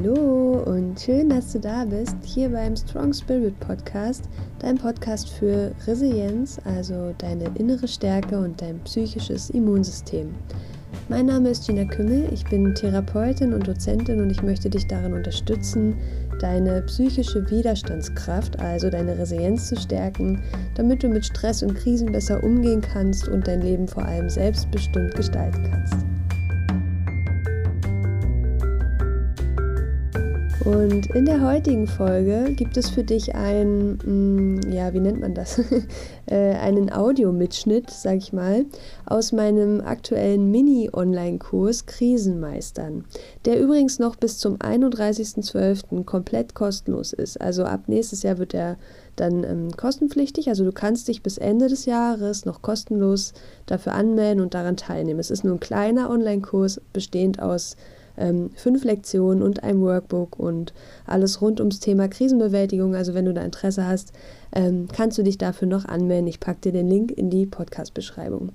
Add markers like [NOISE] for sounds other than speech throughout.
Hallo und schön, dass du da bist, hier beim Strong Spirit Podcast, dein Podcast für Resilienz, also deine innere Stärke und dein psychisches Immunsystem. Mein Name ist Gina Kümmel, ich bin Therapeutin und Dozentin und ich möchte dich darin unterstützen, deine psychische Widerstandskraft, also deine Resilienz zu stärken, damit du mit Stress und Krisen besser umgehen kannst und dein Leben vor allem selbstbestimmt gestalten kannst. Und in der heutigen Folge gibt es für dich ein, mm, ja, wie nennt man das? [LAUGHS] Äh, einen Audiomitschnitt, sag ich mal, aus meinem aktuellen Mini-Online-Kurs Krisenmeistern, der übrigens noch bis zum 31.12. komplett kostenlos ist. Also ab nächstes Jahr wird er dann ähm, kostenpflichtig. Also du kannst dich bis Ende des Jahres noch kostenlos dafür anmelden und daran teilnehmen. Es ist nur ein kleiner Online-Kurs, bestehend aus ähm, fünf Lektionen und ein Workbook und alles rund ums Thema Krisenbewältigung. Also wenn du da Interesse hast, ähm, kannst du dich dafür noch anmelden. Ich packe dir den Link in die Podcast-Beschreibung.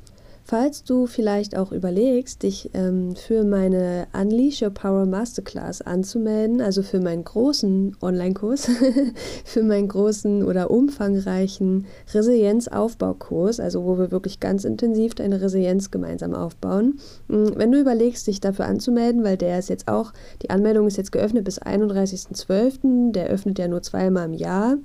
Falls du vielleicht auch überlegst, dich ähm, für meine Unleash Your Power Masterclass anzumelden, also für meinen großen Online-Kurs, [LAUGHS] für meinen großen oder umfangreichen Resilienzaufbaukurs, also wo wir wirklich ganz intensiv deine Resilienz gemeinsam aufbauen. Hm, wenn du überlegst, dich dafür anzumelden, weil der ist jetzt auch, die Anmeldung ist jetzt geöffnet bis 31.12., der öffnet ja nur zweimal im Jahr.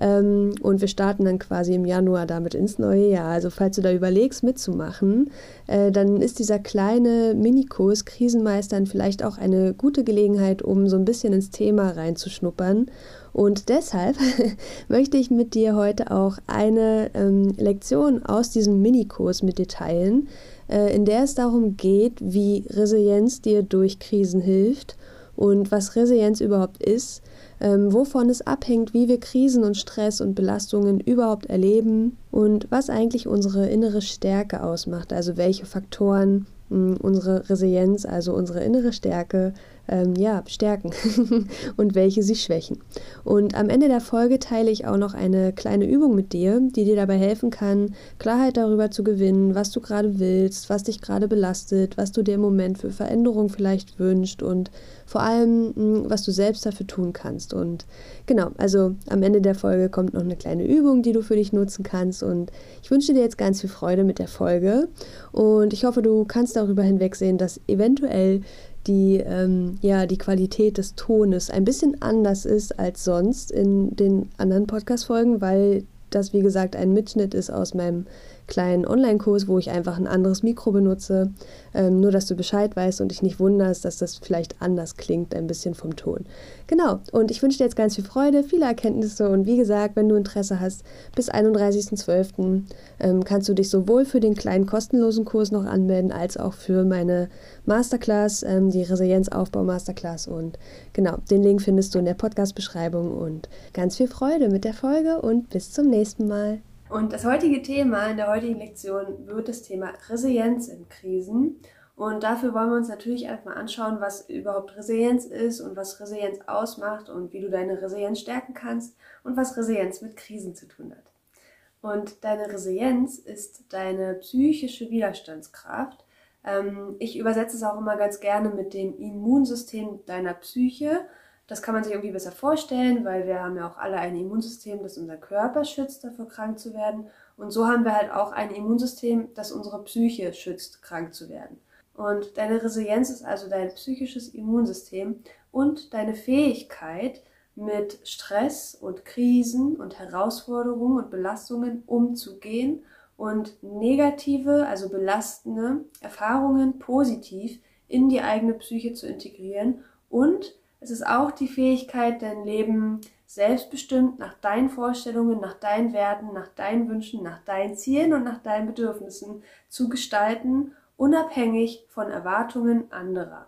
Ähm, und wir starten dann quasi im Januar damit ins neue Jahr. Also falls du da überlegst, mitzumachen, äh, dann ist dieser kleine Minikurs Krisenmeistern vielleicht auch eine gute Gelegenheit, um so ein bisschen ins Thema reinzuschnuppern. Und deshalb [LAUGHS] möchte ich mit dir heute auch eine ähm, Lektion aus diesem Minikurs mit dir teilen, äh, in der es darum geht, wie Resilienz dir durch Krisen hilft und was Resilienz überhaupt ist ähm, wovon es abhängt, wie wir Krisen und Stress und Belastungen überhaupt erleben und was eigentlich unsere innere Stärke ausmacht, also welche Faktoren mh, unsere Resilienz, also unsere innere Stärke, ähm, ja, stärken [LAUGHS] und welche sie schwächen. Und am Ende der Folge teile ich auch noch eine kleine Übung mit dir, die dir dabei helfen kann, Klarheit darüber zu gewinnen, was du gerade willst, was dich gerade belastet, was du dir im Moment für Veränderung vielleicht wünscht und vor allem, hm, was du selbst dafür tun kannst. Und genau, also am Ende der Folge kommt noch eine kleine Übung, die du für dich nutzen kannst. Und ich wünsche dir jetzt ganz viel Freude mit der Folge. Und ich hoffe, du kannst darüber hinwegsehen, dass eventuell die, ähm, ja, die Qualität des Tones ein bisschen anders ist als sonst in den anderen Podcast-Folgen, weil das, wie gesagt, ein Mitschnitt ist aus meinem kleinen Online-Kurs, wo ich einfach ein anderes Mikro benutze. Ähm, nur, dass du Bescheid weißt und dich nicht wunderst, dass das vielleicht anders klingt, ein bisschen vom Ton. Genau, und ich wünsche dir jetzt ganz viel Freude, viele Erkenntnisse und wie gesagt, wenn du Interesse hast, bis 31.12. Ähm, kannst du dich sowohl für den kleinen kostenlosen Kurs noch anmelden, als auch für meine Masterclass, ähm, die Resilienzaufbau Masterclass. Und genau, den Link findest du in der Podcast-Beschreibung und ganz viel Freude mit der Folge und bis zum nächsten Mal. Und das heutige Thema in der heutigen Lektion wird das Thema Resilienz in Krisen. Und dafür wollen wir uns natürlich erstmal anschauen, was überhaupt Resilienz ist und was Resilienz ausmacht und wie du deine Resilienz stärken kannst und was Resilienz mit Krisen zu tun hat. Und deine Resilienz ist deine psychische Widerstandskraft. Ähm, ich übersetze es auch immer ganz gerne mit dem Immunsystem deiner Psyche das kann man sich irgendwie besser vorstellen, weil wir haben ja auch alle ein Immunsystem, das unser Körper schützt, davor krank zu werden. Und so haben wir halt auch ein Immunsystem, das unsere Psyche schützt, krank zu werden. Und deine Resilienz ist also dein psychisches Immunsystem und deine Fähigkeit, mit Stress und Krisen und Herausforderungen und Belastungen umzugehen und negative, also belastende Erfahrungen positiv in die eigene Psyche zu integrieren und es ist auch die Fähigkeit, dein Leben selbstbestimmt nach deinen Vorstellungen, nach deinen Werten, nach deinen Wünschen, nach deinen Zielen und nach deinen Bedürfnissen zu gestalten, unabhängig von Erwartungen anderer.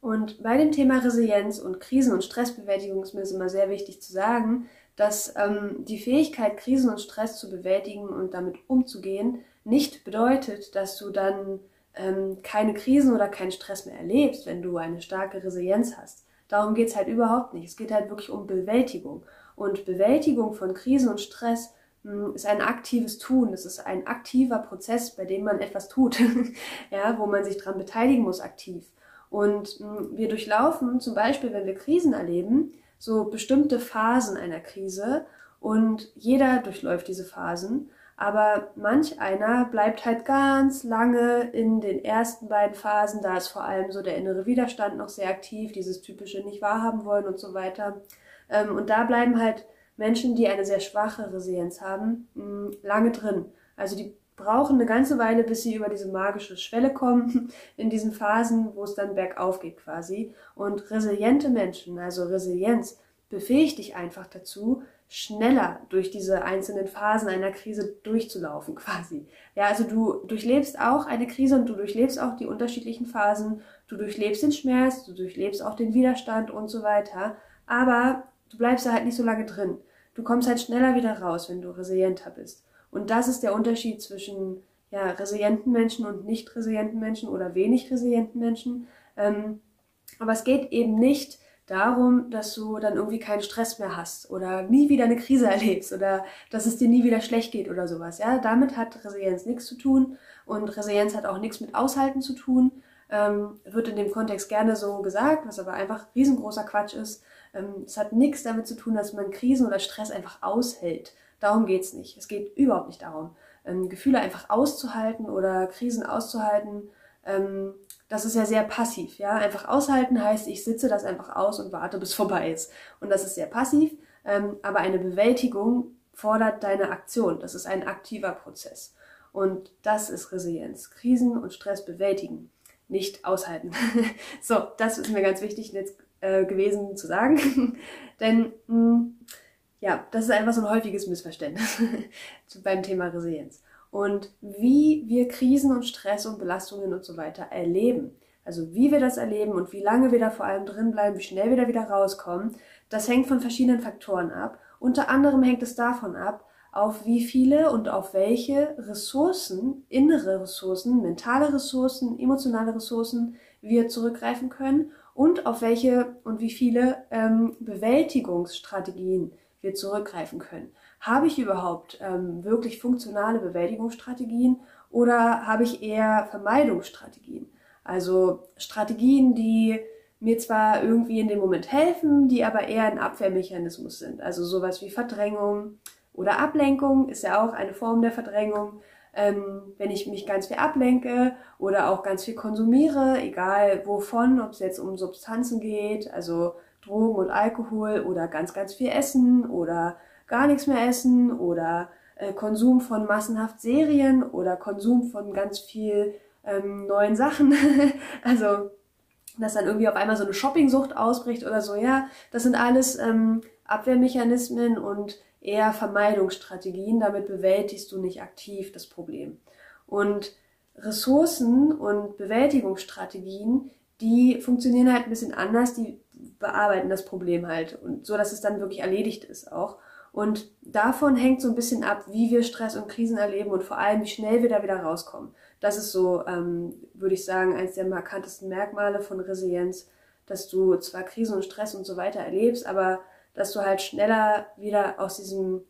Und bei dem Thema Resilienz und Krisen- und Stressbewältigung ist mir es immer sehr wichtig zu sagen, dass ähm, die Fähigkeit, Krisen und Stress zu bewältigen und damit umzugehen, nicht bedeutet, dass du dann ähm, keine Krisen oder keinen Stress mehr erlebst, wenn du eine starke Resilienz hast. Darum geht es halt überhaupt nicht. Es geht halt wirklich um Bewältigung. Und Bewältigung von Krisen und Stress mh, hm, ist ein aktives Tun. Es ist ein aktiver Prozess, bei dem man etwas tut, [LAUGHS] ja, wo man sich dran beteiligen muss aktiv. Und mh, hm, wir durchlaufen zum Beispiel, wenn wir Krisen erleben, so bestimmte Phasen einer Krise und jeder durchläuft diese Phasen. Aber manch einer bleibt halt ganz lange in den ersten beiden Phasen. Da ist vor allem so der innere Widerstand noch sehr aktiv, dieses typische nicht wahrhaben wollen und so weiter. Ähm, und da bleiben halt Menschen, die eine sehr schwache Resilienz haben, mh, lange drin. Also die brauchen eine ganze Weile, bis sie über diese magische Schwelle kommen, [LAUGHS] in diesen Phasen, wo es dann bergauf geht quasi. Und resiliente Menschen, also Resilienz, befähigt dich einfach dazu, schneller durch diese einzelnen Phasen einer Krise durchzulaufen [LAUGHS] quasi. Ja, also du durchlebst auch eine Krise und du durchlebst auch die unterschiedlichen Phasen, du durchlebst den Schmerz, du durchlebst auch den Widerstand und so weiter, aber du bleibst da halt nicht so lange drin. Du kommst halt schneller wieder raus, wenn du resilienter bist. Und das ist der Unterschied zwischen ja, resilienten Menschen und nicht resilienten Menschen oder wenig resilienten Menschen. Ähm, aber es geht eben nicht darum, dass du dann irgendwie keinen Stress mehr hast oder nie wieder eine Krise [LAUGHS] erlebst oder dass es dir nie wieder schlecht geht oder sowas. Ja, damit hat Resilienz nichts zu tun und Resilienz hat auch nichts mit Aushalten zu tun. Ähm, wird in dem Kontext gerne so gesagt, was aber einfach riesengroßer Quatsch ist. Ähm, es hat nichts damit zu tun, dass man Krisen oder Stress einfach aushält. Darum geht's nicht. Es geht überhaupt nicht darum, ähm, Gefühle einfach auszuhalten oder Krisen auszuhalten. Ähm, das ist ja sehr passiv, ja. Einfach aushalten heißt, ich sitze das einfach aus und warte, bis vorbei ist. Und das ist sehr passiv. Ähm, aber eine Bewältigung fordert deine Aktion. Das ist ein aktiver Prozess. Und das ist Resilienz. Krisen und Stress bewältigen, nicht aushalten. [LAUGHS] so, das ist mir ganz wichtig jetzt äh, gewesen zu sagen. [LAUGHS] Denn mh, hm, ja, das ist einfach so ein häufiges Missverständnis [LAUGHS] beim Thema Resilienz. Und wie wir Krisen und Stress und Belastungen und so weiter erleben, also wie wir das erleben und wie lange wir da vor allem drin bleiben, wie schnell wir da wieder rauskommen, das hängt von verschiedenen Faktoren ab. Unter anderem hängt es davon ab, auf wie viele und auf welche Ressourcen, innere Ressourcen, mentale Ressourcen, emotionale Ressourcen wir zurückgreifen können und auf welche und wie viele ähm, Bewältigungsstrategien wir zurückgreifen können. Habe ich überhaupt ähm, wirklich funktionale Bewältigungsstrategien oder habe ich eher Vermeidungsstrategien? Also Strategien, die mir zwar irgendwie in dem Moment helfen, die aber eher ein Abwehrmechanismus sind. Also sowas wie Verdrängung oder Ablenkung ist ja auch eine Form der Verdrängung. Ähm, wenn ich mich ganz viel ablenke oder auch ganz viel konsumiere, egal wovon, ob es jetzt um Substanzen geht, also Drogen und Alkohol oder ganz, ganz viel Essen oder gar nichts mehr essen oder äh, Konsum von massenhaft Serien oder Konsum von ganz viel ähm, neuen Sachen. [LAUGHS] also, dass dann irgendwie auf einmal so eine Shoppingsucht ausbricht oder so, ja, das sind alles ähm, Abwehrmechanismen und eher Vermeidungsstrategien. Damit bewältigst du nicht aktiv das Problem. Und Ressourcen und Bewältigungsstrategien, die funktionieren halt ein bisschen anders, die bearbeiten das Problem halt und so, dass es dann wirklich erledigt ist auch. Und davon hängt so ein bisschen ab, wie wir Stress und Krisen erleben und vor allem, wie schnell wir da wieder rauskommen. Das ist so, ähm, würde ich sagen, eines der markantesten Merkmale von Resilienz, dass du zwar Krisen und Stress und so weiter erlebst, aber dass du halt schneller wieder aus diesem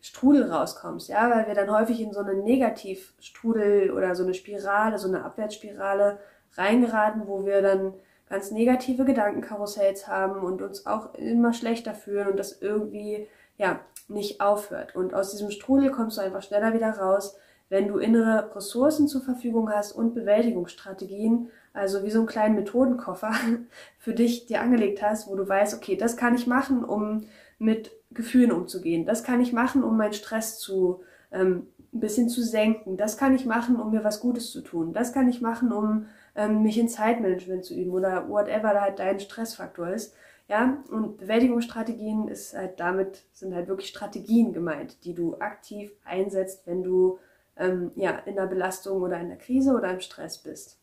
Strudel rauskommst, ja, weil wir dann häufig in so einen Negativstrudel oder so eine Spirale, so eine Abwärtsspirale reingeraten, wo wir dann ganz negative Gedankenkarussells haben und uns auch immer schlechter fühlen und das irgendwie, ja, nicht aufhört. Und aus diesem Strudel kommst du einfach schneller wieder raus, wenn du innere Ressourcen zur Verfügung hast und Bewältigungsstrategien, also wie so einen kleinen Methodenkoffer [LAUGHS] für dich dir angelegt hast, wo du weißt, okay, das kann ich machen, um mit Gefühlen umzugehen. Das kann ich machen, um meinen Stress zu ähm, ein bisschen zu senken. Das kann ich machen, um mir was Gutes zu tun. Das kann ich machen, um ähm, mich in Zeitmanagement zu üben oder whatever da halt dein Stressfaktor ist. Ja, und Bewältigungsstrategien ist halt damit, sind halt wirklich Strategien gemeint, die du aktiv einsetzt, wenn du ähm, ja, in der Belastung oder in der Krise oder im Stress bist.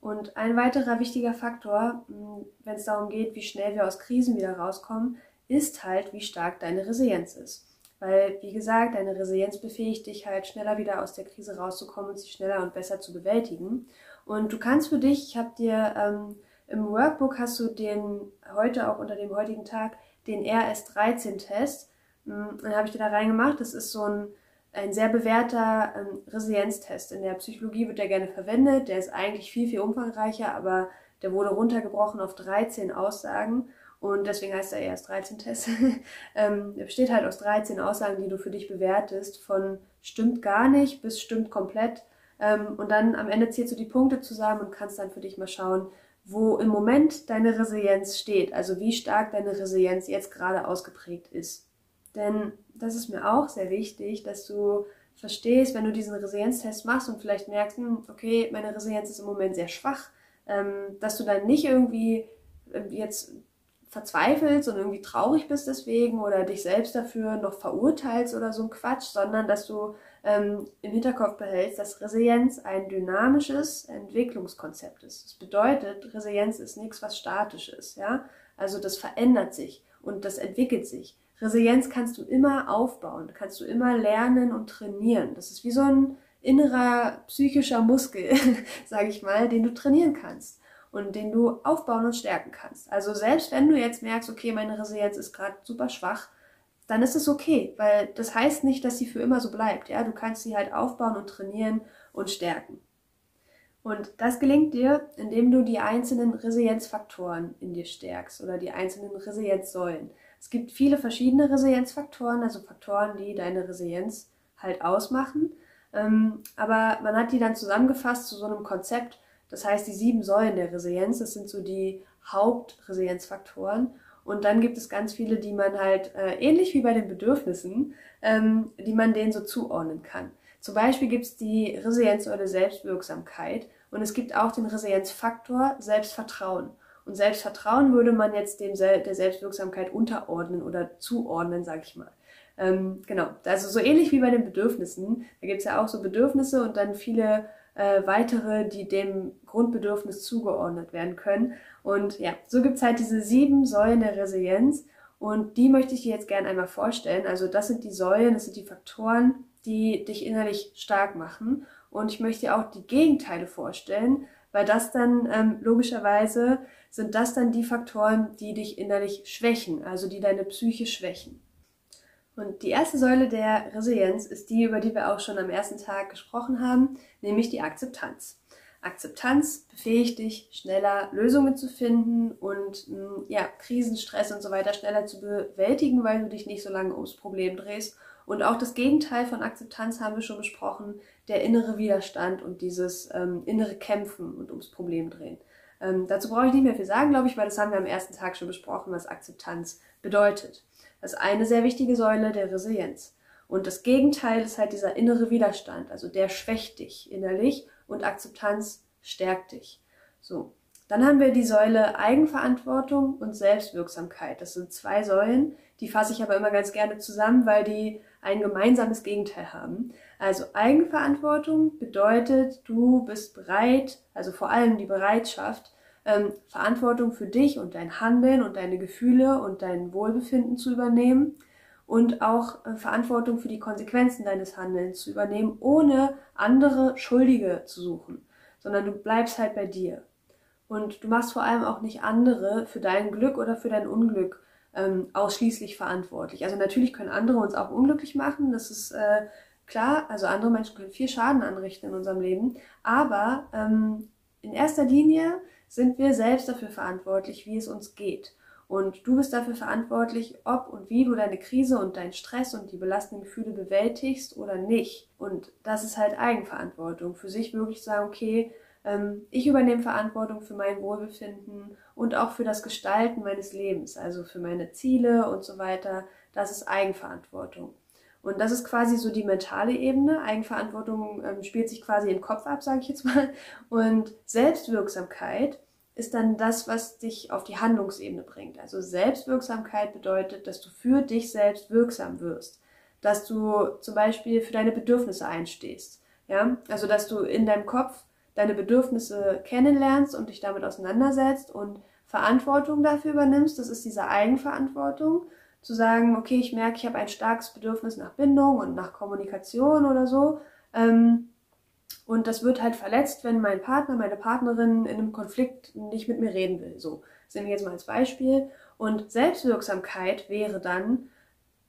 Und ein weiterer wichtiger Faktor, hm, wenn es darum geht, wie schnell wir aus Krisen wieder rauskommen, ist halt, wie stark deine Resilienz ist. Weil, wie gesagt, deine Resilienz befähigt dich halt schneller wieder aus der Krise rauszukommen und sie schneller und besser zu bewältigen. Und du kannst für dich, ich habe dir ähm, im Workbook hast du den heute auch unter dem heutigen Tag den RS13-Test. Hm, den habe ich dir da reingemacht. Das ist so ein, ein sehr bewährter ähm, Resilienztest. In der Psychologie wird der gerne verwendet. Der ist eigentlich viel, viel umfangreicher, aber der wurde runtergebrochen auf 13 Aussagen und deswegen heißt er erst 13 Test. [LAUGHS] ähm, er besteht halt aus 13 Aussagen, die du für dich bewertest, von stimmt gar nicht bis stimmt komplett. Ähm, und dann am Ende zählst du die Punkte zusammen und kannst dann für dich mal schauen, wo im Moment deine Resilienz steht, also wie stark deine Resilienz jetzt gerade ausgeprägt ist. Denn das ist mir auch sehr wichtig, dass du verstehst, wenn du diesen Resilienztest machst und vielleicht merkst, hm, okay, meine Resilienz ist im Moment sehr schwach, ähm, dass du dann nicht irgendwie ähm, jetzt verzweifelst und irgendwie traurig bist deswegen oder dich selbst dafür noch verurteilst oder so ein Quatsch, sondern dass du ähm, im Hinterkopf behältst, dass Resilienz ein dynamisches Entwicklungskonzept ist. Das bedeutet, Resilienz ist nichts, was statisch ist, ja. Also das verändert sich und das entwickelt sich. Resilienz kannst du immer aufbauen, kannst du immer lernen und trainieren. Das ist wie so ein innerer psychischer Muskel, [LAUGHS] sage ich mal, den du trainieren kannst und den du aufbauen und stärken kannst. Also selbst wenn du jetzt merkst, okay, meine Resilienz ist gerade super schwach, dann ist es okay, weil das heißt nicht, dass sie für immer so bleibt. Ja, du kannst sie halt aufbauen und trainieren und stärken. Und das gelingt dir, indem du die einzelnen Resilienzfaktoren in dir stärkst oder die einzelnen Resilienzsäulen. Es gibt viele verschiedene Resilienzfaktoren, also Faktoren, die deine Resilienz halt ausmachen. Ähm, aber man hat die dann zusammengefasst zu so einem Konzept, das heißt, die sieben Säulen der Resilienz, das sind so die Hauptresilienzfaktoren. Und dann gibt es ganz viele, die man halt äh, ähnlich wie bei den Bedürfnissen, ähm, die man denen so zuordnen kann. Zum Beispiel gibt es die Resilienzsäule Selbstwirksamkeit und es gibt auch den Resilienzfaktor Selbstvertrauen. Und Selbstvertrauen würde man jetzt dem Sel der Selbstwirksamkeit unterordnen oder zuordnen, sag ich mal. Ähm, genau, also so ähnlich wie bei den Bedürfnissen. Da gibt es ja auch so Bedürfnisse und dann viele äh, weitere, die dem Grundbedürfnis zugeordnet werden können. Und ja, so gibt's halt diese sieben Säulen der Resilienz und die möchte ich dir jetzt gerne einmal vorstellen. Also das sind die Säulen, das sind die Faktoren, die dich innerlich stark machen. Und ich möchte dir auch die Gegenteile vorstellen, weil das dann ähm, logischerweise sind das dann die Faktoren, die dich innerlich schwächen, also die deine Psyche schwächen. Und die erste Säule der Resilienz ist die, über die wir auch schon am ersten Tag gesprochen haben, nämlich die Akzeptanz. Akzeptanz befähigt dich, schneller Lösungen zu finden und mm, ja, Krisenstress und so weiter schneller zu bewältigen, weil du dich nicht so lange ums Problem drehst. Und auch das Gegenteil von Akzeptanz haben wir schon besprochen, der innere Widerstand und dieses ähm, innere Kämpfen und ums Problem drehen. Ähm, dazu brauche ich nicht mehr viel sagen, glaube ich, weil das haben wir am ersten Tag schon besprochen, was Akzeptanz bedeutet. Das ist eine sehr wichtige Säule der Resilienz. Und das Gegenteil ist halt dieser innere Widerstand, also der schwächt dich innerlich und Akzeptanz stärkt dich. So. Dann haben wir die Säule Eigenverantwortung und Selbstwirksamkeit. Das sind zwei Säulen, die fasse ich aber immer ganz gerne zusammen, weil die ein gemeinsames Gegenteil haben. Also Eigenverantwortung bedeutet, du bist bereit, also vor allem die Bereitschaft, ähm, Verantwortung für dich und dein Handeln und deine Gefühle und dein Wohlbefinden zu übernehmen und auch äh, Verantwortung für die Konsequenzen deines Handelns zu übernehmen, ohne andere Schuldige zu suchen, sondern du bleibst halt bei dir. Und du machst vor allem auch nicht andere für dein Glück oder für dein Unglück ähm, ausschließlich verantwortlich. Also natürlich können andere uns auch unglücklich machen, das ist äh, klar. Also andere Menschen können viel Schaden anrichten in unserem Leben, aber ähm, in erster Linie sind wir selbst dafür verantwortlich, wie es uns geht. Und du bist dafür verantwortlich, ob und wie du deine Krise und deinen Stress und die belastenden Gefühle bewältigst oder nicht. Und das ist halt Eigenverantwortung. Für sich wirklich sagen, okay, ähm, ich übernehme Verantwortung für mein Wohlbefinden und auch für das Gestalten meines Lebens, also für meine Ziele und so weiter. Das ist Eigenverantwortung. Und das ist quasi so die mentale Ebene. Eigenverantwortung ähm, spielt sich quasi im Kopf ab, sage ich jetzt mal. Und Selbstwirksamkeit ist dann das, was dich auf die Handlungsebene bringt. Also Selbstwirksamkeit bedeutet, dass du für dich selbst wirksam wirst. Dass du zum Beispiel für deine Bedürfnisse einstehst. Ja, also dass du in deinem Kopf deine Bedürfnisse kennenlernst und dich damit auseinandersetzt und Verantwortung dafür übernimmst. Das ist diese Eigenverantwortung zu sagen, okay, ich merke, ich habe ein starkes Bedürfnis nach Bindung und nach Kommunikation oder so. Ähm, und das wird halt verletzt, wenn mein Partner, meine Partnerin in einem Konflikt nicht mit mir reden will. So, das nehme ich jetzt mal als Beispiel. Und Selbstwirksamkeit wäre dann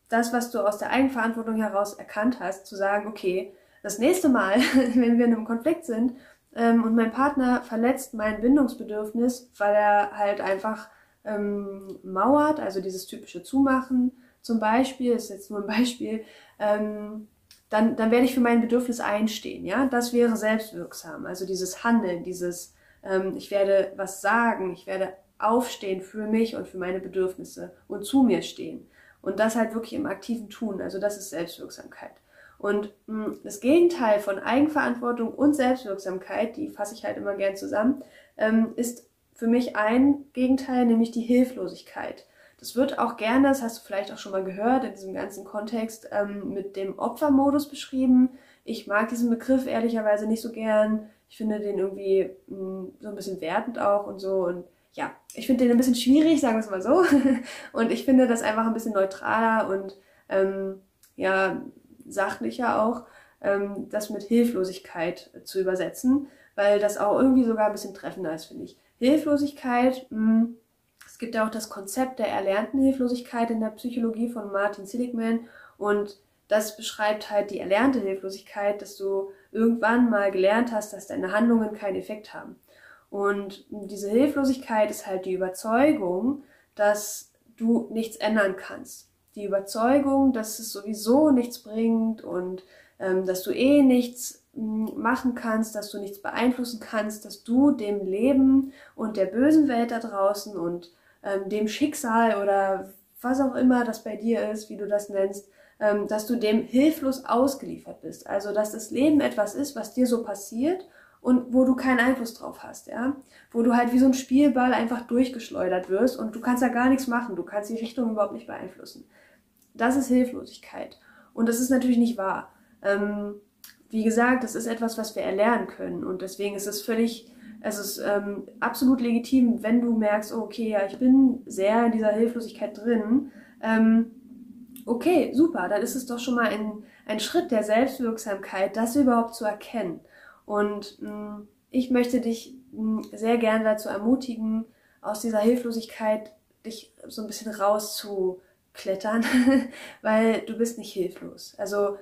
das, was du aus der Eigenverantwortung heraus erkannt hast, zu sagen, okay, das nächste Mal, [LAUGHS] wenn wir in einem Konflikt sind, ähm, und mein Partner verletzt mein Bindungsbedürfnis, weil er halt einfach ähm, mauert, also dieses typische Zumachen zum Beispiel, ist jetzt nur ein Beispiel, ähm, dann, dann werde ich für mein Bedürfnis einstehen. Ja, das wäre selbstwirksam. Also dieses Handeln, dieses, ähm, ich werde was sagen, ich werde aufstehen für mich und für meine Bedürfnisse und zu mir stehen. Und das halt wirklich im aktiven Tun. Also das ist Selbstwirksamkeit. Und mh, hm, das Gegenteil von Eigenverantwortung und Selbstwirksamkeit, die fasse ich halt immer gern zusammen, ähm, ist für mich ein Gegenteil, nämlich die Hilflosigkeit. Das wird auch gerne, das hast du vielleicht auch schon mal gehört, in diesem ganzen Kontext ähm, mit dem Opfermodus beschrieben. Ich mag diesen Begriff ehrlicherweise nicht so gern. Ich finde den irgendwie mh, hm, so ein bisschen wertend auch und so. Und ja, ich finde den ein bisschen schwierig, sagen wir es mal so. [LAUGHS] und ich finde das einfach ein bisschen neutraler und ähm, ja, sachlicher auch, ähm, das mit Hilflosigkeit zu übersetzen, weil das auch irgendwie sogar ein bisschen treffender ist, finde ich. Hilflosigkeit, mh, hm, es gibt ja auch das Konzept der erlernten Hilflosigkeit in der Psychologie von Martin Seligman und das beschreibt halt die erlernte Hilflosigkeit, dass du irgendwann mal gelernt hast, dass deine Handlungen keinen Effekt haben. Und diese Hilflosigkeit ist halt die Überzeugung, dass du nichts ändern kannst. Die Überzeugung, dass es sowieso nichts bringt und ähm, dass du eh nichts machen kannst, dass du nichts beeinflussen kannst, dass du dem Leben und der bösen Welt da draußen und ähm, dem Schicksal oder was auch immer das bei dir ist, wie du das nennst, ähm, dass du dem hilflos ausgeliefert bist. Also dass das Leben etwas ist, was dir so passiert und wo du keinen Einfluss drauf hast, ja, wo du halt wie so ein Spielball einfach durchgeschleudert wirst und du kannst da gar nichts machen, du kannst die Richtung überhaupt nicht beeinflussen. Das ist Hilflosigkeit und das ist natürlich nicht wahr. Ähm, wie gesagt, das ist etwas, was wir erlernen können. Und deswegen ist es völlig, es ist ähm, absolut legitim, wenn du merkst, oh, okay, ja, ich bin sehr in dieser Hilflosigkeit drin. Ähm, okay, super, dann ist es doch schon mal ein, ein Schritt der Selbstwirksamkeit, das überhaupt zu erkennen. Und mh, mm, ich möchte dich mh, mm, sehr gerne dazu ermutigen, aus dieser Hilflosigkeit dich so ein bisschen rauszuklettern, [LAUGHS] weil du bist nicht hilflos. Also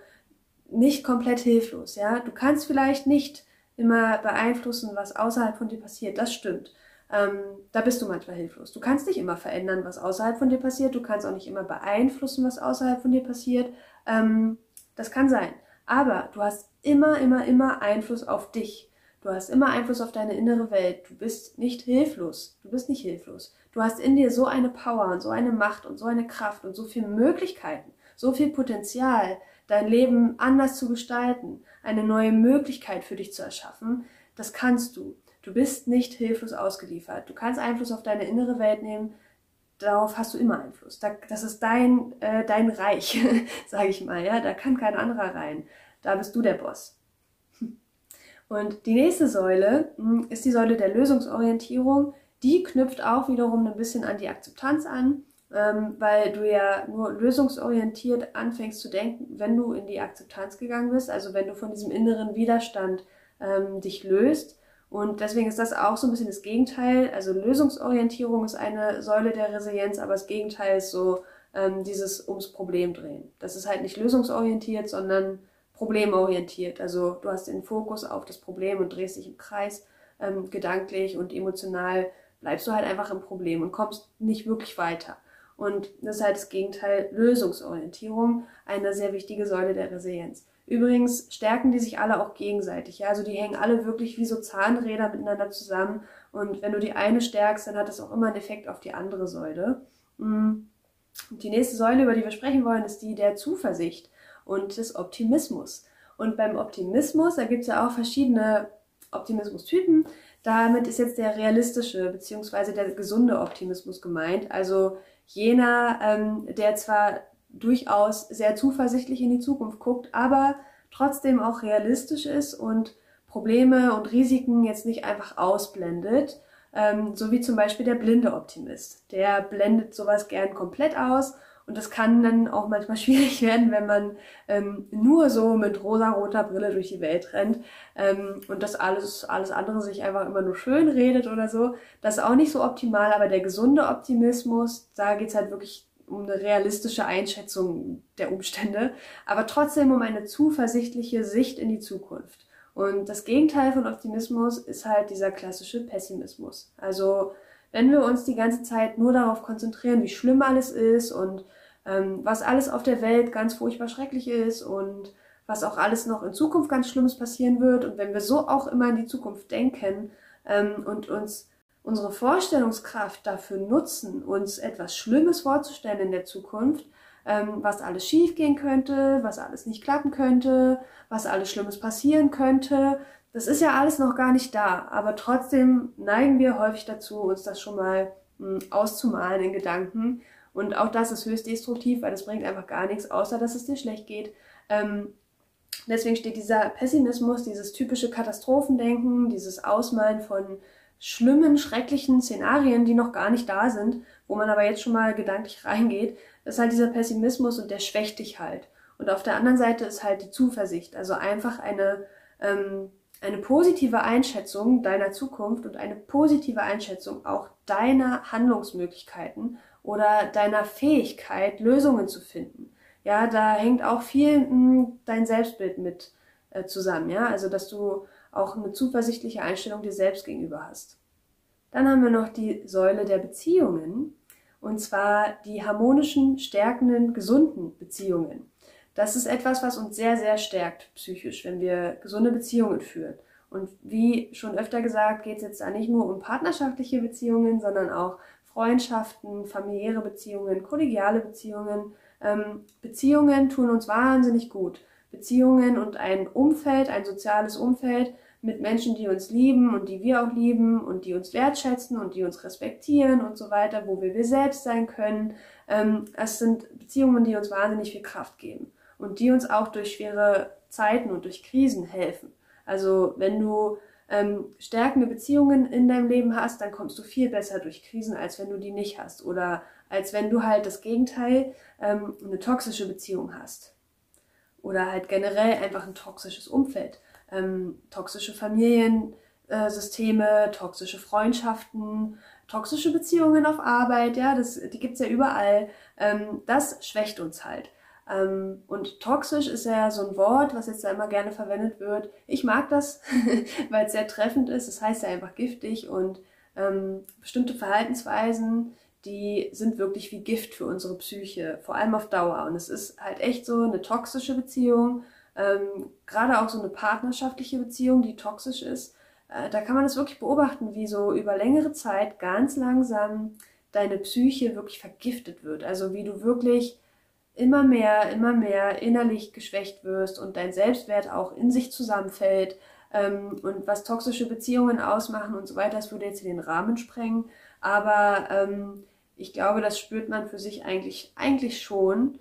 nicht komplett hilflos, ja. Du kannst vielleicht nicht immer beeinflussen, was außerhalb von dir passiert. Das stimmt. Ähm, da bist du manchmal hilflos. Du kannst nicht immer verändern, was außerhalb von dir passiert. Du kannst auch nicht immer beeinflussen, was außerhalb von dir passiert. Ähm, das kann sein. Aber du hast immer, immer, immer Einfluss auf dich. Du hast immer Einfluss auf deine innere Welt. Du bist nicht hilflos. Du bist nicht hilflos. Du hast in dir so eine Power und so eine Macht und so eine Kraft und so viele Möglichkeiten, so viel Potenzial, dein Leben anders zu gestalten, eine neue Möglichkeit für dich zu erschaffen, das kannst du. Du bist nicht hilflos ausgeliefert. Du kannst Einfluss auf deine innere Welt nehmen. Darauf hast du immer Einfluss. Das ist dein, äh, dein Reich, [LAUGHS] sage ich mal. Ja, da kann kein anderer rein. Da bist du der Boss. Und die nächste Säule hm, ist die Säule der Lösungsorientierung. Die knüpft auch wiederum ein bisschen an die Akzeptanz an ähm, weil du ja nur lösungsorientiert anfängst zu denken, wenn du in die Akzeptanz gegangen bist, also wenn du von diesem inneren Widerstand ähm, dich löst. Und deswegen ist das auch so ein bisschen das Gegenteil. Also Lösungsorientierung ist eine Säule der Resilienz, aber das Gegenteil ist so ähm, dieses ums Problem drehen. Das ist halt nicht lösungsorientiert, sondern problemorientiert. Also du hast den Fokus auf das Problem und drehst dich im Kreis ähm, gedanklich und emotional bleibst du halt einfach im Problem und kommst nicht wirklich weiter. Und das ist halt das Gegenteil Lösungsorientierung, eine sehr wichtige Säule der Resilienz. Übrigens stärken die sich alle auch gegenseitig. Ja? Also die hängen alle wirklich wie so Zahnräder miteinander zusammen. Und wenn du die eine stärkst, dann hat das auch immer einen Effekt auf die andere Säule. Mm. Und die nächste Säule, über die wir sprechen wollen, ist die der Zuversicht und des Optimismus. Und beim Optimismus, da gibt es ja auch verschiedene Optimismustypen. Damit ist jetzt der realistische bzw. der gesunde Optimismus gemeint. Also jener, ähm, der zwar durchaus sehr zuversichtlich in die Zukunft guckt, aber trotzdem auch realistisch ist und Probleme und Risiken jetzt nicht einfach ausblendet, ähm, so wie zum Beispiel der blinde Optimist. Der blendet sowas gern komplett aus und das kann dann auch manchmal [LAUGHS] schwierig werden, wenn man ähm, nur so mit rosa-roter Brille durch die Welt rennt ähm, und das alles, alles andere sich einfach immer nur schön redet oder so. Das ist auch nicht so optimal, aber der gesunde Optimismus, da geht's halt wirklich um eine realistische Einschätzung der Umstände, aber trotzdem um eine zuversichtliche Sicht in die Zukunft. Und das Gegenteil von Optimismus ist halt dieser klassische Pessimismus. Also wenn wir uns die ganze Zeit nur darauf konzentrieren, wie schlimm alles ist und ähm, was alles auf der Welt ganz furchtbar schrecklich ist und was auch alles noch in Zukunft ganz Schlimmes passieren wird. Und wenn wir so auch immer in die Zukunft denken ähm, und uns unsere Vorstellungskraft dafür nutzen, uns etwas Schlimmes vorzustellen in der Zukunft, ähm, was alles schiefgehen könnte, was alles nicht klappen könnte, was alles Schlimmes passieren könnte. Das ist ja alles noch gar nicht da, aber trotzdem neigen wir häufig dazu, uns das schon mal mh, hm, auszumalen in Gedanken. Und auch das ist höchst destruktiv, weil das bringt einfach gar nichts, außer dass es dir schlecht geht. Ähm, deswegen steht dieser Pessimismus, dieses typische Katastrophendenken, dieses Ausmalen von schlimmen, schrecklichen Szenarien, die noch gar nicht da sind, wo man aber jetzt schon mal gedanklich [LAUGHS] reingeht, ist halt dieser Pessimismus und der schwächt dich halt. Und auf der anderen Seite ist halt die Zuversicht, also einfach eine, ähm, eine positive Einschätzung deiner Zukunft und eine positive Einschätzung auch deiner Handlungsmöglichkeiten oder deiner Fähigkeit, Lösungen zu finden. Ja, da hängt auch viel mh, hm, dein Selbstbild mit äh, zusammen, ja, also dass du auch eine zuversichtliche Einstellung dir selbst gegenüber hast. Dann haben wir noch die Säule der Beziehungen, und zwar die harmonischen, stärkenden, gesunden Beziehungen. Das ist etwas, was uns sehr, sehr stärkt psychisch, wenn wir gesunde Beziehungen führen. Und wie schon öfter gesagt, geht es jetzt da nicht nur um partnerschaftliche Beziehungen, sondern auch Freundschaften, familiäre Beziehungen, kollegiale Beziehungen. Ähm, Beziehungen tun uns wahnsinnig gut. Beziehungen und ein Umfeld, ein soziales Umfeld, mit Menschen, die uns lieben und die wir auch lieben und die uns wertschätzen und die uns respektieren und so weiter, wo wir wir selbst sein können. Ähm, es sind Beziehungen, die uns wahnsinnig viel Kraft geben und die uns auch durch schwere Zeiten und durch Krisen helfen. Also wenn du ähm, stärkende Beziehungen in deinem Leben hast, dann kommst du viel besser durch Krisen, als wenn du die nicht hast. Oder als wenn du halt das Gegenteil, ähm, eine toxische Beziehung hast. Oder halt generell einfach ein toxisches Umfeld ähm, toxische Familiensysteme, äh, toxische Freundschaften, toxische Beziehungen auf Arbeit, ja, das, die es ja überall. Ähm, das schwächt uns halt. Ähm, und toxisch ist ja so ein Wort, was jetzt da immer gerne verwendet wird. Ich mag das, [LAUGHS] weil es sehr treffend ist. Es das heißt ja einfach giftig und ähm, bestimmte Verhaltensweisen, die sind wirklich wie Gift für unsere Psyche, vor allem auf Dauer. Und es ist halt echt so eine toxische Beziehung ähm, gerade auch so eine partnerschaftliche Beziehung, die toxisch ist, äh, da kann man es wirklich beobachten, wie so über längere Zeit ganz langsam deine Psyche wirklich vergiftet wird. Also wie du wirklich immer mehr, immer mehr innerlich geschwächt wirst und dein Selbstwert auch in sich zusammenfällt. Ähm, und was toxische Beziehungen ausmachen und so weiter, das würde jetzt in den Rahmen sprengen. Aber ähm, ich glaube, das spürt man für sich eigentlich, eigentlich schon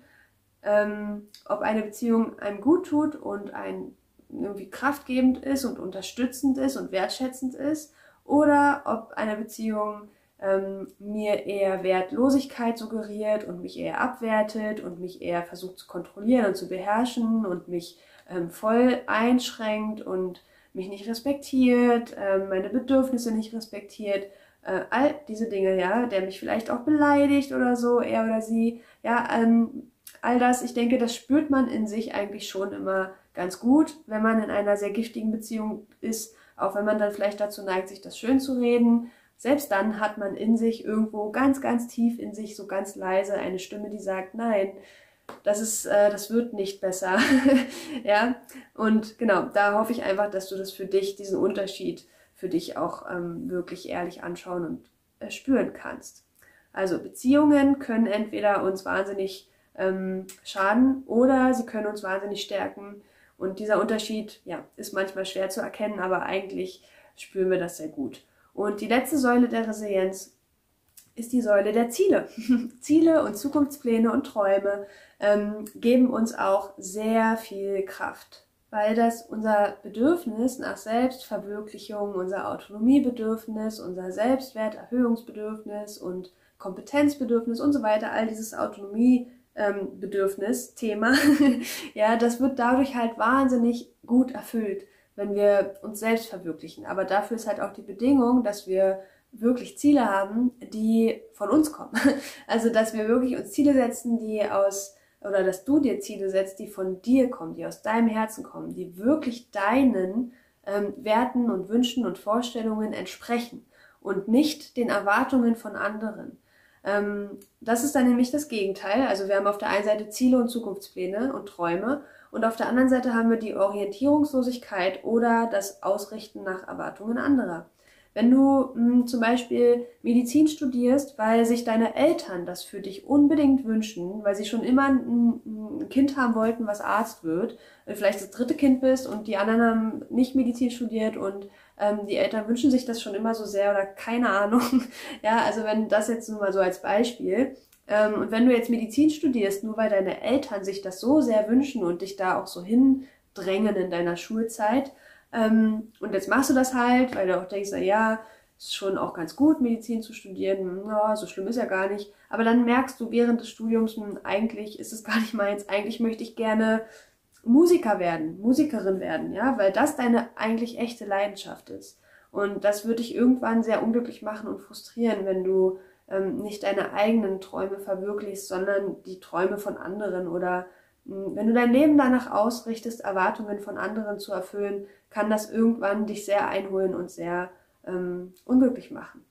ähm, ob eine Beziehung einem gut tut und ein irgendwie kraftgebend ist und unterstützend ist und wertschätzend ist oder ob eine Beziehung ähm, mir eher Wertlosigkeit suggeriert und mich eher abwertet und mich eher versucht zu kontrollieren und zu beherrschen und mich ähm, voll einschränkt und mich nicht respektiert, äh, meine Bedürfnisse nicht respektiert, äh, all diese Dinge, ja, der mich vielleicht auch beleidigt oder so, er oder sie, ja, ähm, all das, ich denke, das spürt man in sich eigentlich schon immer ganz gut, wenn man in einer sehr giftigen Beziehung ist, auch wenn man dann vielleicht dazu neigt, sich das schön zu reden. Selbst dann hat man in sich irgendwo ganz, ganz tief in sich so ganz leise eine Stimme, die sagt, nein, das ist, äh, das wird nicht besser. [LAUGHS] ja, und genau, da hoffe ich einfach, dass du das für dich, diesen Unterschied für dich auch ähm, wirklich ehrlich anschauen und äh, spüren kannst. Also Beziehungen können entweder uns wahnsinnig ähm, schaden oder sie können uns wahnsinnig stärken. Und dieser Unterschied ja, ist manchmal schwer zu erkennen, aber eigentlich spüren wir das sehr gut. Und die letzte Säule der Resilienz ist die Säule der Ziele. [LAUGHS] Ziele und Zukunftspläne und Träume ähm, geben uns auch sehr viel Kraft, weil das unser Bedürfnis nach Selbstverwirklichung, unser Autonomiebedürfnis, unser Selbstwerterhöhungsbedürfnis und Kompetenzbedürfnis und so weiter, all dieses Autonomie ähm, [LAUGHS] ja, das wird dadurch halt wahnsinnig gut erfüllt, wenn wir uns selbst verwirklichen. Aber dafür ist halt auch die Bedingung, dass wir wirklich Ziele haben, die von uns kommen. [LAUGHS] Also, dass wir wirklich uns Ziele setzen, die aus, oder dass du dir Ziele setzt, die von dir kommen, die aus deinem Herzen kommen, die wirklich deinen ähm, Werten und Wünschen und Vorstellungen entsprechen und nicht den Erwartungen von anderen. Ähm, das ist dann nämlich das Gegenteil. Also wir haben auf der einen Seite Ziele und Zukunftspläne und Träume und auf der anderen Seite haben wir die Orientierungslosigkeit oder das Ausrichten nach Erwartungen anderer. Wenn du mh, hm, zum Beispiel Medizin studierst, weil sich deine Eltern das für dich unbedingt wünschen, weil sie schon immer ein, ein Kind haben wollten, was Arzt wird, du vielleicht das dritte Kind bist und die anderen haben nicht Medizin studiert und ähm, die Eltern wünschen sich das schon immer so sehr oder keine Ahnung. [LAUGHS] ja, also wenn das jetzt nur mal so als Beispiel. Ähm, und wenn du jetzt Medizin studierst, nur weil deine Eltern sich das so sehr wünschen und dich da auch so hindrängen in deiner Schulzeit, ähm, und jetzt machst du das halt, weil du auch denkst, na ja, ist schon auch ganz gut, Medizin zu studieren, ja, so schlimm ist ja gar nicht. Aber dann merkst du während des Studiums, hm, eigentlich ist es gar nicht meins, eigentlich möchte ich gerne Musiker werden, Musikerin werden, ja, weil das deine eigentlich echte Leidenschaft ist. Und das würde dich irgendwann sehr unglücklich machen und frustrieren, wenn du ähm, nicht deine eigenen Träume verwirklichst, sondern die Träume von anderen oder hm, wenn du dein Leben danach ausrichtest, Erwartungen von anderen zu erfüllen, kann das irgendwann dich sehr einholen und sehr ähm, unglücklich machen.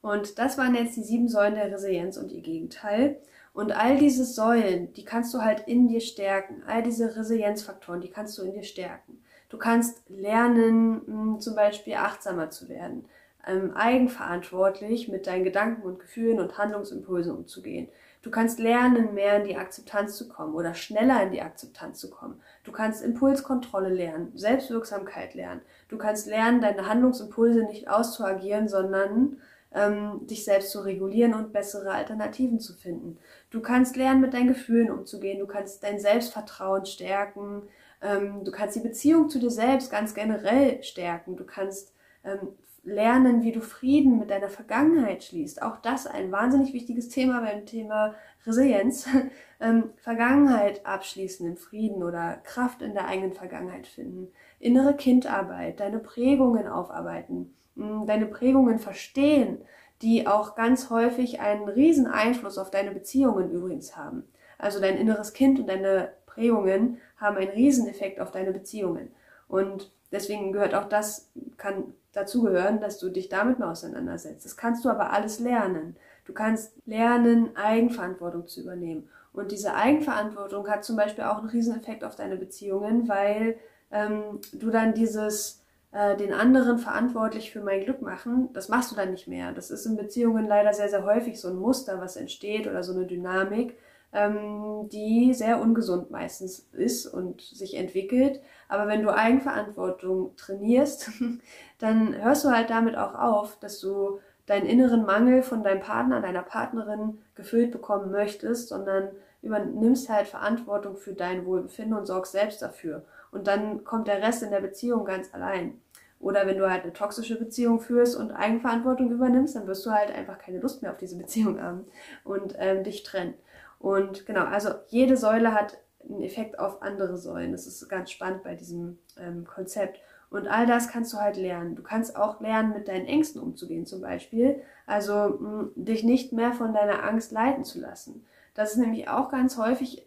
Und das waren jetzt die sieben Säulen der Resilienz und ihr Gegenteil. Und all diese Säulen, die kannst du halt in dir stärken. All diese Resilienzfaktoren, die kannst du in dir stärken. Du kannst lernen, hm, zum Beispiel achtsamer zu werden, ähm, eigenverantwortlich mit deinen Gedanken und Gefühlen und Handlungsimpulsen umzugehen. Du kannst lernen, mehr in die Akzeptanz zu kommen oder schneller in die Akzeptanz zu kommen. Du kannst Impulskontrolle lernen, Selbstwirksamkeit lernen. Du kannst lernen, deine Handlungsimpulse nicht auszuagieren, sondern ähm, dich selbst zu regulieren und bessere Alternativen zu finden. Du kannst lernen, mit deinen Gefühlen umzugehen. Du kannst dein Selbstvertrauen stärken. Ähm, du kannst die Beziehung zu dir selbst ganz generell stärken. Du kannst ähm, lernen, wie du Frieden mit deiner Vergangenheit schließt. Auch das ein wahnsinnig wichtiges Thema beim Thema Resilienz. [LAUGHS] ähm, Vergangenheit abschließen in Frieden oder Kraft in der eigenen Vergangenheit finden. Innere Kindarbeit, deine Prägungen aufarbeiten, hm, deine Prägungen verstehen, die auch ganz häufig einen riesen Einfluss auf deine Beziehungen übrigens haben. Also dein inneres Kind und deine Prägungen haben einen riesen Effekt auf deine Beziehungen. Und deswegen gehört auch das, kann dazugehören, dass du dich damit mal auseinandersetzt. Das kannst du aber alles lernen. Du kannst lernen, Eigenverantwortung zu übernehmen. Und diese Eigenverantwortung hat zum Beispiel auch einen Rieseneffekt auf deine Beziehungen, weil ähm, du dann dieses äh, den anderen verantwortlich für mein Glück machen, das machst du dann nicht mehr. Das ist in Beziehungen leider sehr, sehr häufig so ein Muster, was entsteht oder so eine Dynamik, ähm, die sehr ungesund meistens ist und sich entwickelt. Aber wenn du Eigenverantwortung trainierst, [LAUGHS] dann hörst du halt damit auch auf, dass du deinen inneren Mangel von deinem Partner, deiner Partnerin gefüllt bekommen möchtest, sondern übernimmst halt Verantwortung für dein Wohlbefinden und sorgst selbst dafür. Und dann kommt der Rest in der Beziehung ganz allein. Oder wenn du halt eine toxische Beziehung führst und Eigenverantwortung übernimmst, dann wirst du halt einfach keine Lust mehr auf diese Beziehung haben und ähm, dich trennen. Und genau, also jede Säule hat einen Effekt auf andere Säulen. Das ist ganz spannend bei diesem ähm, Konzept. Und all das kannst du halt lernen. Du kannst auch lernen, mit deinen Ängsten umzugehen, zum Beispiel. Also mh, dich nicht mehr von deiner Angst leiten zu lassen. Das ist nämlich auch ganz häufig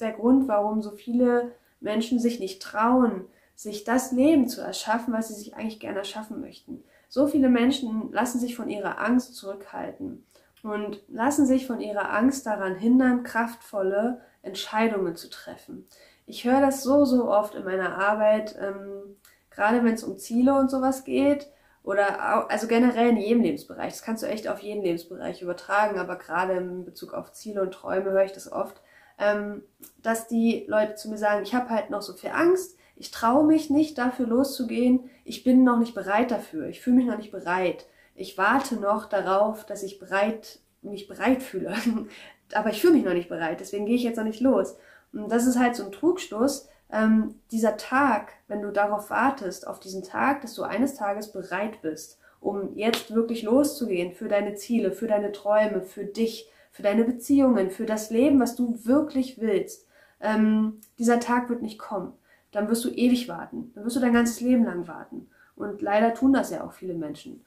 der Grund, warum so viele Menschen sich nicht trauen, sich das Leben zu erschaffen, was sie sich eigentlich gerne erschaffen möchten. So viele Menschen lassen sich von ihrer Angst zurückhalten und lassen sich von ihrer Angst daran hindern, kraftvolle Entscheidungen zu treffen. Ich höre das so, so oft in meiner Arbeit, ähm, gerade wenn es um Ziele und sowas geht oder auch, also generell in jedem Lebensbereich. Das kannst du echt auf jeden Lebensbereich übertragen, aber gerade in Bezug auf Ziele und Träume höre ich das oft, ähm, dass die Leute zu mir sagen, ich habe halt noch so viel Angst, ich traue mich nicht dafür loszugehen, ich bin noch nicht bereit dafür, ich fühle mich noch nicht bereit. Ich warte noch darauf, dass ich bereit, mich bereit fühle. [LAUGHS] aber ich fühle mich noch nicht bereit, deswegen gehe ich jetzt noch nicht los. Und das ist halt so ein Trugschluss. Ähm, dieser Tag, wenn du darauf wartest, auf diesen Tag, dass du eines Tages bereit bist, um jetzt wirklich loszugehen für deine Ziele, für deine Träume, für dich, für deine Beziehungen, für das Leben, was du wirklich willst. Ähm, dieser Tag wird nicht kommen. Dann wirst du ewig warten. Dann wirst du dein ganzes Leben lang warten. Und leider tun das ja auch viele Menschen.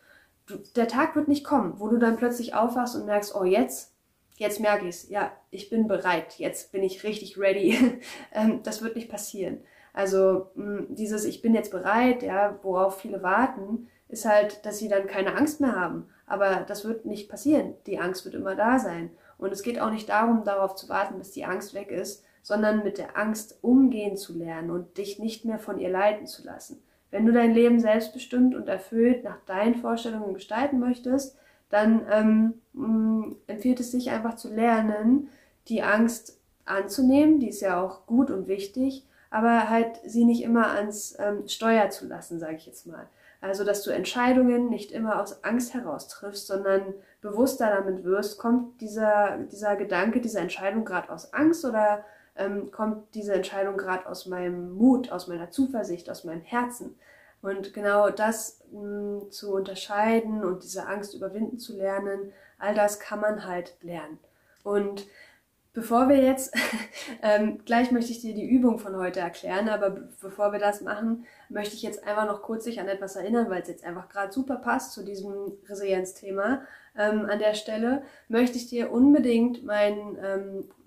Du, der Tag wird nicht kommen, wo du dann plötzlich aufwachst und merkst, oh jetzt, jetzt merke ich es, ja, ich bin bereit, jetzt bin ich richtig ready. [LAUGHS] Ähm, das wird nicht passieren. Also mh, dieses Ich bin jetzt bereit, ja, worauf viele warten, ist halt, dass sie dann keine Angst mehr haben. Aber das wird nicht passieren. Die Angst wird immer da sein. Und es geht auch nicht darum, darauf zu warten, bis die Angst weg ist, sondern mit der Angst umgehen zu lernen und dich nicht mehr von ihr leiten zu lassen. Wenn du dein Leben selbstbestimmt und erfüllt nach deinen Vorstellungen gestalten möchtest, dann ähm, mm, empfiehlt es sich einfach zu lernen, die Angst anzunehmen, die ist ja auch gut und wichtig, aber halt sie nicht immer ans ähm, Steuer zu lassen, sage ich jetzt mal. Also, dass du Entscheidungen nicht immer aus Angst heraus triffst, sondern bewusster damit wirst, kommt dieser, dieser Gedanke, diese Entscheidung gerade aus Angst oder ähm, kommt diese Entscheidung gerade aus meinem Mut, aus meiner Zuversicht, aus meinem Herzen. Und genau das mh, hm, zu unterscheiden und diese Angst überwinden zu lernen, all das kann man halt lernen. Und Bevor wir jetzt, [LAUGHS] ähm, gleich möchte ich dir die Übung von heute erklären, aber bevor wir das machen, möchte ich jetzt einfach noch kurz dich an etwas erinnern, weil es jetzt einfach gerade super passt zu diesem Resilienzthema. Ähm, an der Stelle möchte ich dir unbedingt meinen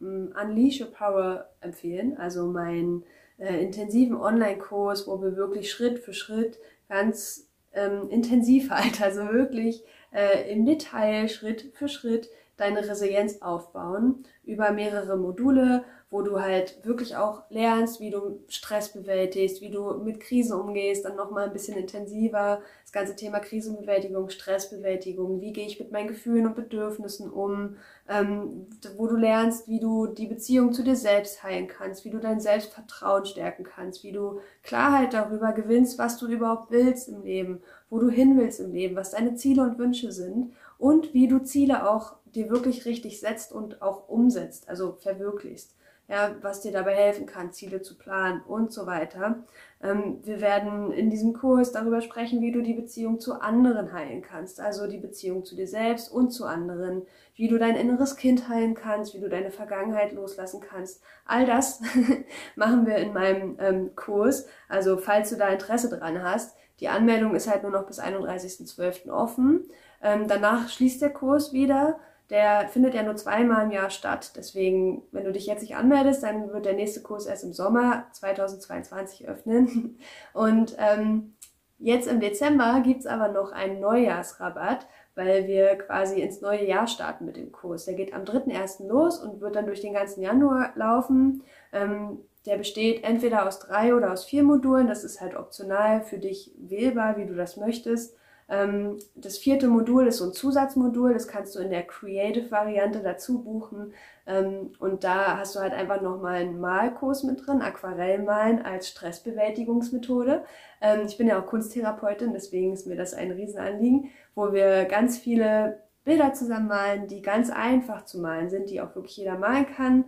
ähm, Unleash Your Power empfehlen, also meinen äh, intensiven Online-Kurs, wo wir wirklich Schritt für Schritt ganz ähm, intensiv [LAUGHS] halt, also wirklich äh, im Detail, Schritt für Schritt deine Resilienz aufbauen über mehrere Module, wo du halt wirklich auch lernst, wie du Stress bewältigst, wie du mit Krisen umgehst, dann nochmal ein bisschen intensiver. Das ganze Thema Krisenbewältigung, Stressbewältigung, wie gehe ich mit meinen Gefühlen und Bedürfnissen um, ähm, wo du lernst, wie du die Beziehung zu dir selbst heilen kannst, wie du dein Selbstvertrauen stärken kannst, wie du Klarheit darüber gewinnst, was du überhaupt willst im Leben, wo du hin willst im Leben, was deine Ziele und Wünsche sind und wie du Ziele auch dir wirklich richtig setzt und auch umsetzt, also verwirklichst. Ja, was dir dabei helfen kann, Ziele zu planen und so weiter. Ähm, wir werden in diesem Kurs darüber sprechen, wie du die Beziehung zu anderen heilen kannst, also die Beziehung zu dir selbst und zu anderen, wie du dein inneres Kind heilen kannst, wie du deine Vergangenheit loslassen kannst. All das [LAUGHS] machen wir in meinem ähm, Kurs. Also falls du da Interesse dran hast, die Anmeldung ist halt nur noch bis 31.12. offen. Ähm, danach schließt der Kurs wieder der findet ja nur zweimal im Jahr statt. Deswegen, wenn du dich jetzt nicht anmeldest, dann wird der nächste Kurs erst im Sommer 2022 öffnen. [LAUGHS] Und ähm, jetzt im Dezember gibt's aber noch einen Neujahrsrabatt, weil wir quasi ins neue Jahr starten mit dem Kurs. Der geht am 3.1. los und wird dann durch den ganzen Januar laufen. Ähm, der besteht entweder aus drei oder aus vier Modulen. Das ist halt optional für dich wählbar, wie du das möchtest. Ähm, das vierte Modul ist so ein Zusatzmodul, das kannst du in der Creative-Variante dazu buchen. Ähm, und da hast du halt einfach nochmal einen Malkurs mit drin, Aquarellmalen als Stressbewältigungsmethode. Ähm, ich bin ja auch Kunsttherapeutin, deswegen ist mir das ein Riesenanliegen, wo wir ganz viele Bilder zusammen malen, die ganz einfach zu malen sind, die auch wirklich jeder malen kann,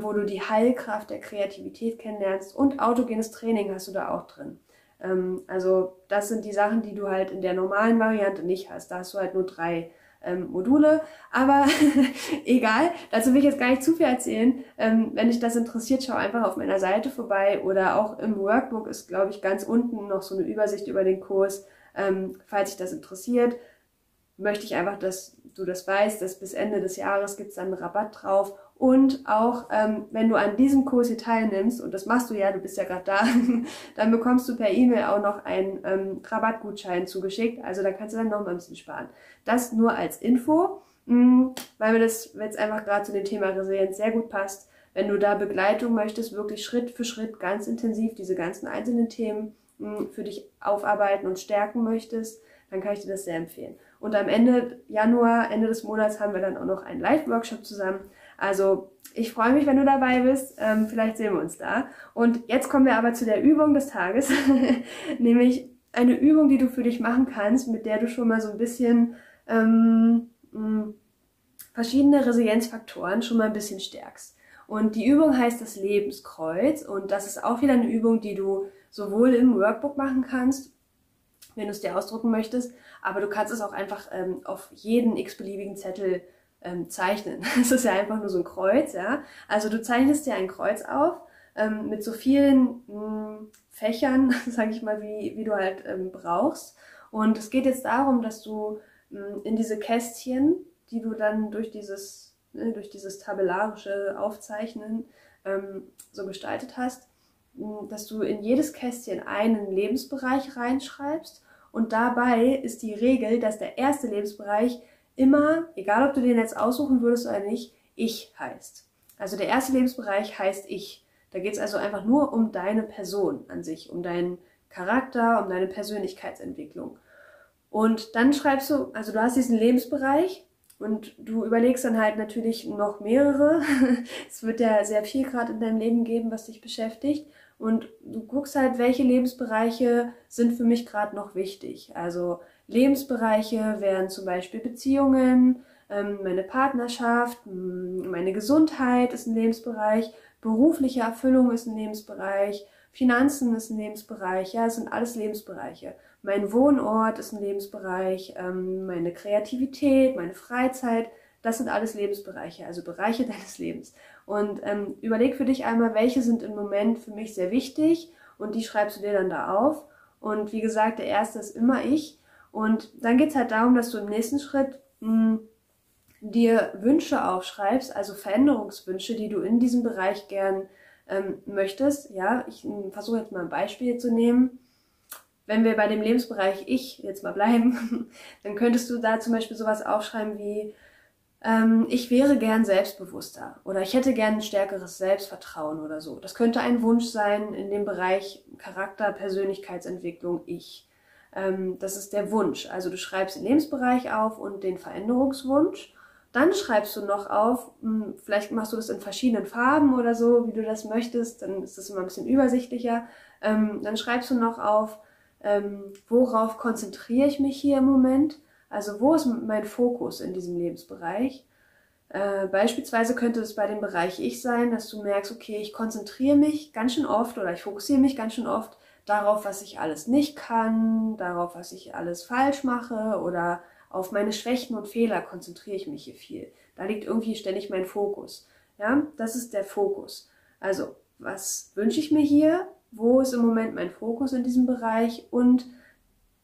wo du die Heilkraft der Kreativität kennenlernst und autogenes Training hast du da auch drin. Ähm, also das sind die Sachen, die du halt in der normalen Variante nicht hast. Da hast du halt nur drei ähm, Module. Aber [LAUGHS] egal, dazu will ich jetzt gar nicht zu viel erzählen. Ähm, wenn dich das interessiert, schau einfach auf meiner Seite vorbei oder auch im Workbook ist, glaube ich, ganz unten noch so eine Übersicht über den Kurs. Ähm, falls dich das interessiert, möchte ich einfach, dass du das weißt, dass bis Ende des Jahres gibt es dann einen Rabatt drauf und auch, ähm, wenn du an diesem Kurs hier teilnimmst, und das machst du ja, du bist ja gerade da, [LAUGHS] dann bekommst du per E-Mail auch noch einen ähm, Rabattgutschein zugeschickt. Also da kannst du dann noch ein bisschen sparen. Das nur als Info, mh, mm, weil mir das jetzt einfach gerade zu dem Thema Resilienz sehr gut passt. Wenn du da Begleitung möchtest, wirklich Schritt für Schritt ganz intensiv diese ganzen einzelnen Themen mh, mm, für dich aufarbeiten und stärken möchtest, dann kann ich dir das sehr empfehlen. Und am Ende Januar, Ende des Monats haben wir dann auch noch einen Live-Workshop zusammen also ich freue mich, wenn du dabei bist. Ähm, vielleicht sehen wir uns da. Und jetzt kommen wir aber zu der Übung des Tages, [LAUGHS] nämlich eine Übung, die du für dich machen kannst, mit der du schon mal so ein bisschen ähm, mh, verschiedene Resilienzfaktoren schon mal ein bisschen stärkst. Und die Übung heißt das Lebenskreuz und das ist auch wieder eine Übung, die du sowohl im Workbook machen kannst, wenn du es dir ausdrucken möchtest, aber du kannst es auch einfach ähm, auf jeden x-beliebigen Zettel ähm, zeichnen. [LAUGHS] Es ist ja einfach nur so ein Kreuz, ja. Also du zeichnest dir ein Kreuz auf ähm, mit so vielen mh, hm, Fächern, [LAUGHS] sage ich mal, wie, wie du halt ähm, brauchst. Und es geht jetzt darum, dass du mh, hm, in diese Kästchen, die du dann durch dieses, ne, durch dieses tabellarische Aufzeichnen ähm, so gestaltet hast, dass du in jedes Kästchen einen Lebensbereich reinschreibst und dabei ist die Regel, dass der erste Lebensbereich immer, egal ob du den jetzt aussuchen würdest oder nicht, ich heißt. Also der erste Lebensbereich heißt ich. Da geht es also einfach nur um deine Person an sich, um deinen Charakter, um deine Persönlichkeitsentwicklung. Und dann schreibst du, also du hast diesen Lebensbereich und du überlegst dann halt natürlich noch mehrere. [LAUGHS] es wird ja sehr viel gerade in deinem Leben geben, was dich beschäftigt. Und du guckst halt, welche Lebensbereiche sind für mich gerade noch wichtig. Also Lebensbereiche wären zum Beispiel Beziehungen, ähm, meine Partnerschaft, meine Gesundheit ist ein Lebensbereich, berufliche Erfüllung ist ein Lebensbereich, Finanzen ist ein Lebensbereich, ja, es sind alles Lebensbereiche. Mein Wohnort ist ein Lebensbereich, ähm, meine Kreativität, meine Freizeit, das sind alles Lebensbereiche, also Bereiche [LAUGHS] deines Lebens. Und ähm, überleg für dich einmal, welche sind im Moment für mich sehr wichtig und die schreibst du dir dann da auf. Und wie gesagt, der erste ist immer ich. Und dann geht's halt darum, dass du im nächsten Schritt mh, dir Wünsche aufschreibst, also Veränderungswünsche, die du in diesem Bereich gern ähm, möchtest. Ja, ich versuche jetzt mal ein Beispiel zu nehmen. Wenn wir bei dem Lebensbereich Ich jetzt mal bleiben, [LAUGHS] dann könntest du da zum Beispiel sowas aufschreiben wie, ähm, ich wäre gern selbstbewusster oder ich hätte gern ein stärkeres Selbstvertrauen oder so. Das könnte ein Wunsch sein in dem Bereich Charakter, Persönlichkeitsentwicklung, ich. Ähm, das ist der Wunsch. Also du schreibst den Lebensbereich auf und den Veränderungswunsch. Dann schreibst du noch auf, hm, vielleicht machst du das in verschiedenen Farben oder so, wie du das möchtest, dann ist das immer ein bisschen übersichtlicher. Ähm, dann schreibst du noch auf, ähm, worauf konzentriere ich mich hier im Moment also wo ist mein Fokus in diesem Lebensbereich? Äh, beispielsweise könnte es bei dem Bereich Ich sein, dass du merkst, okay, ich konzentriere mich ganz schön oft oder ich fokussiere mich ganz schön oft darauf, was ich alles nicht kann, darauf, was ich alles falsch mache oder auf meine Schwächen und Fehler konzentriere ich mich hier viel. Da liegt irgendwie ständig mein Fokus. Ja, das ist der Fokus. Also, was wünsche ich mir hier? Wo ist im Moment mein Fokus in diesem Bereich? Und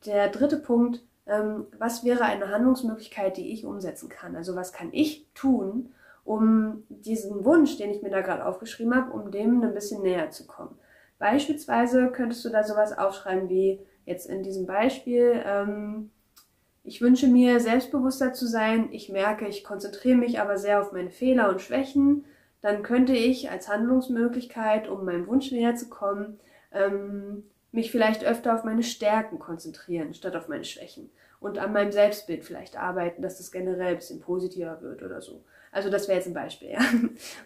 der dritte Punkt, ähm, was wäre eine Handlungsmöglichkeit, die ich umsetzen kann? Also was kann ich tun, um diesen Wunsch, den ich mir da gerade aufgeschrieben habe, um dem ein bisschen näher zu kommen? Beispielsweise könntest du da sowas aufschreiben wie jetzt in diesem Beispiel, ähm, ich wünsche mir selbstbewusster zu sein, ich merke, ich konzentriere mich aber sehr auf meine Fehler und Schwächen, dann könnte ich als Handlungsmöglichkeit, um meinem Wunsch näher zu kommen, ähm, mich vielleicht öfter auf meine Stärken konzentrieren, statt auf meine Schwächen. Und an meinem Selbstbild vielleicht arbeiten, dass das generell ein bisschen positiver wird oder so. Also das wäre jetzt ein Beispiel, ja.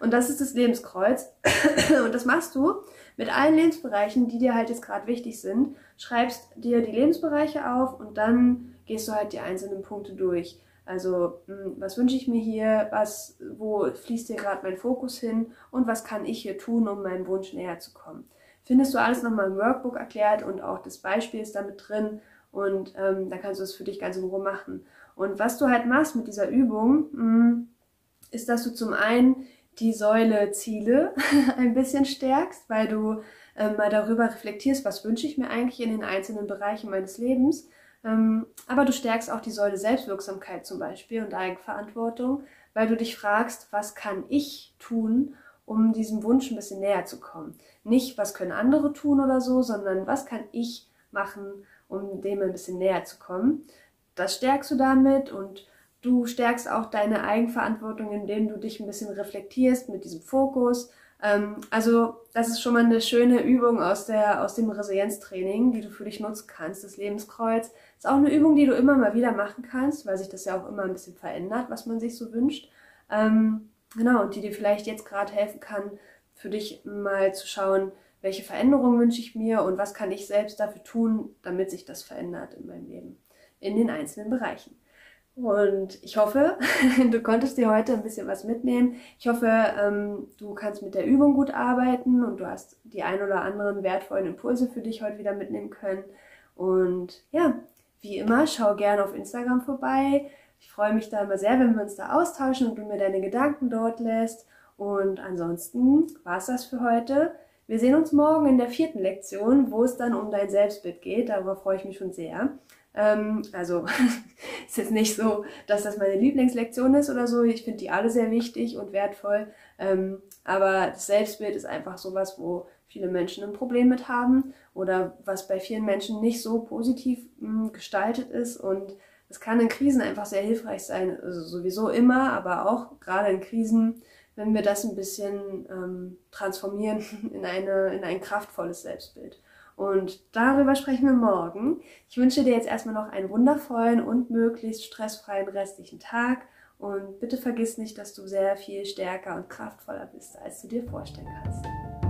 Und das ist das Lebenskreuz. [CLEARS THROAT] Und das machst du mit allen Lebensbereichen, die dir halt jetzt gerade wichtig sind. Schreibst dir die Lebensbereiche auf und dann gehst du halt die einzelnen Punkte durch. Also, hm, was wünsche ich mir hier? Was, wo fließt hier gerade mein Fokus hin? Und was kann ich hier tun, um meinem Wunsch näher zu kommen? findest du alles nochmal im Workbook erklärt und auch das Beispiel ist damit drin und ähm, da kannst du es für dich ganz in Ruhe machen. Und was du halt machst mit dieser Übung, mh, mm, ist, dass du zum einen die Säule Ziele [LAUGHS] ein bisschen stärkst, weil du ähm, mal darüber reflektierst, was wünsche ich mir eigentlich in den einzelnen Bereichen meines Lebens. Ähm, aber du stärkst auch die Säule Selbstwirksamkeit zum Beispiel und Eigenverantwortung, weil du dich fragst, was kann ich tun, um diesem Wunsch ein bisschen näher zu kommen. Nicht, was können andere tun oder so, sondern was kann ich machen, um dem ein bisschen näher zu kommen. Das stärkst du damit und du stärkst auch deine Eigenverantwortung, indem du dich ein bisschen reflektierst mit diesem Fokus. Ähm, also das ist schon mal eine schöne Übung aus, der, aus dem Resilienztraining, die du für dich nutzen kannst. Das Lebenskreuz ist auch eine Übung, die du immer mal wieder machen kannst, weil sich das ja auch immer ein bisschen verändert, was man sich so wünscht. Ähm, Genau, und die dir vielleicht jetzt gerade helfen kann, für dich mal zu schauen, welche Veränderungen wünsche ich mir und was kann ich selbst dafür tun, damit sich das verändert in meinem Leben, in den einzelnen Bereichen. Und ich hoffe, [LAUGHS] du konntest dir heute ein bisschen was mitnehmen. Ich hoffe, ähm, du kannst mit der Übung gut arbeiten und du hast die ein oder anderen wertvollen Impulse für dich heute wieder mitnehmen können. Und ja, wie immer, schau gerne auf Instagram vorbei. Ich freue mich da immer sehr, wenn wir uns da austauschen und du mir deine Gedanken dort lässt. Und ansonsten war es das für heute. Wir sehen uns morgen in der vierten Lektion, wo es dann um dein Selbstbild geht. Darüber freue ich mich schon sehr. Ähm, also [LAUGHS] ist jetzt nicht so, dass das meine Lieblingslektion ist oder so. Ich finde die alle sehr wichtig und wertvoll. Ähm, Aber das Selbstbild ist einfach sowas, wo viele Menschen ein Problem mit haben oder was bei vielen Menschen nicht so positiv mh, hm, gestaltet ist. Und es kann in Krisen einfach sehr hilfreich sein, also sowieso immer, aber auch gerade in Krisen, wenn wir das ein bisschen ähm, transformieren [LAUGHS] in, eine, in ein kraftvolles Selbstbild. Und darüber sprechen wir morgen. Ich wünsche dir jetzt erstmal noch einen wundervollen und möglichst stressfreien restlichen Tag. Und bitte vergiss nicht, dass du sehr viel stärker und kraftvoller bist, als du dir vorstellen kannst.